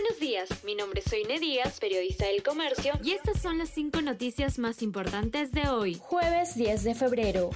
Buenos días, mi nombre es Soine Díaz, periodista del Comercio, y estas son las cinco noticias más importantes de hoy, jueves 10 de febrero.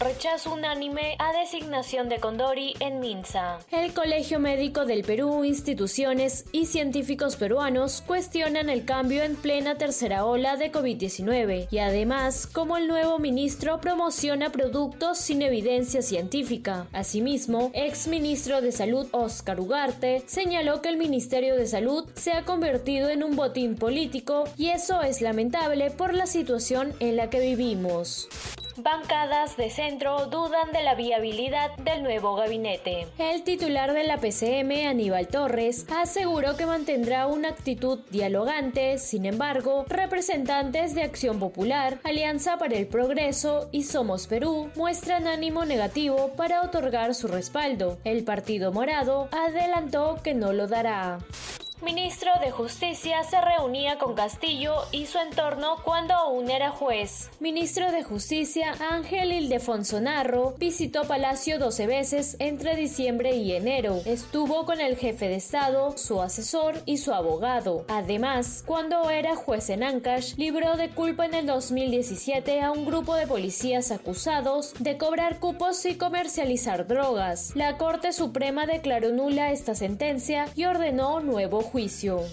Rechazo unánime a designación de Condori en Minsa. El Colegio Médico del Perú, instituciones y científicos peruanos cuestionan el cambio en plena tercera ola de COVID-19 y además cómo el nuevo ministro promociona productos sin evidencia científica. Asimismo, ex ministro de Salud Oscar Ugarte señaló que el Ministerio de Salud se ha convertido en un botín político y eso es lamentable por la situación en la que vivimos. Bancadas de centro dudan de la viabilidad del nuevo gabinete. El titular de la PCM, Aníbal Torres, aseguró que mantendrá una actitud dialogante, sin embargo, representantes de Acción Popular, Alianza para el Progreso y Somos Perú muestran ánimo negativo para otorgar su respaldo. El Partido Morado adelantó que no lo dará ministro de Justicia se reunía con Castillo y su entorno cuando aún era juez. Ministro de Justicia Ángel Ildefonso Narro visitó Palacio 12 veces entre diciembre y enero. Estuvo con el jefe de Estado, su asesor y su abogado. Además, cuando era juez en Ancash, libró de culpa en el 2017 a un grupo de policías acusados de cobrar cupos y comercializar drogas. La Corte Suprema declaró nula esta sentencia y ordenó nuevo juicio.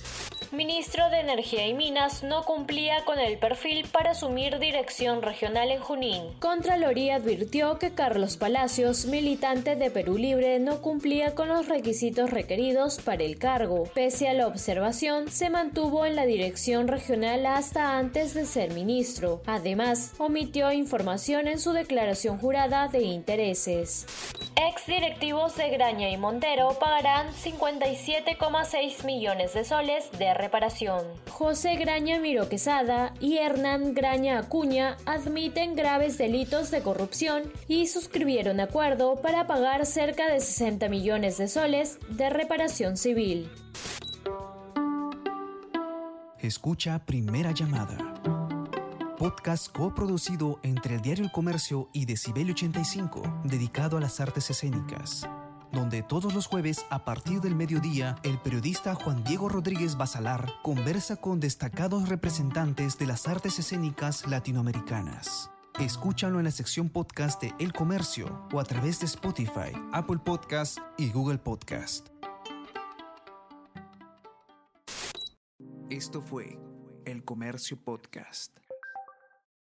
Ministro de Energía y Minas no cumplía con el perfil para asumir dirección regional en Junín. Contraloría advirtió que Carlos Palacios, militante de Perú Libre, no cumplía con los requisitos requeridos para el cargo. Pese a la observación, se mantuvo en la dirección regional hasta antes de ser ministro. Además, omitió información en su declaración jurada de intereses. Ex directivos de Graña y Montero pagarán 57,6 millones de soles de reparación. José Graña Miro Quesada y Hernán Graña Acuña admiten graves delitos de corrupción y suscribieron acuerdo para pagar cerca de 60 millones de soles de reparación civil. Escucha Primera Llamada podcast coproducido entre el Diario El Comercio y Decibel 85, dedicado a las artes escénicas, donde todos los jueves a partir del mediodía el periodista Juan Diego Rodríguez Basalar conversa con destacados representantes de las artes escénicas latinoamericanas. Escúchalo en la sección podcast de El Comercio o a través de Spotify, Apple Podcast y Google Podcast. Esto fue El Comercio Podcast.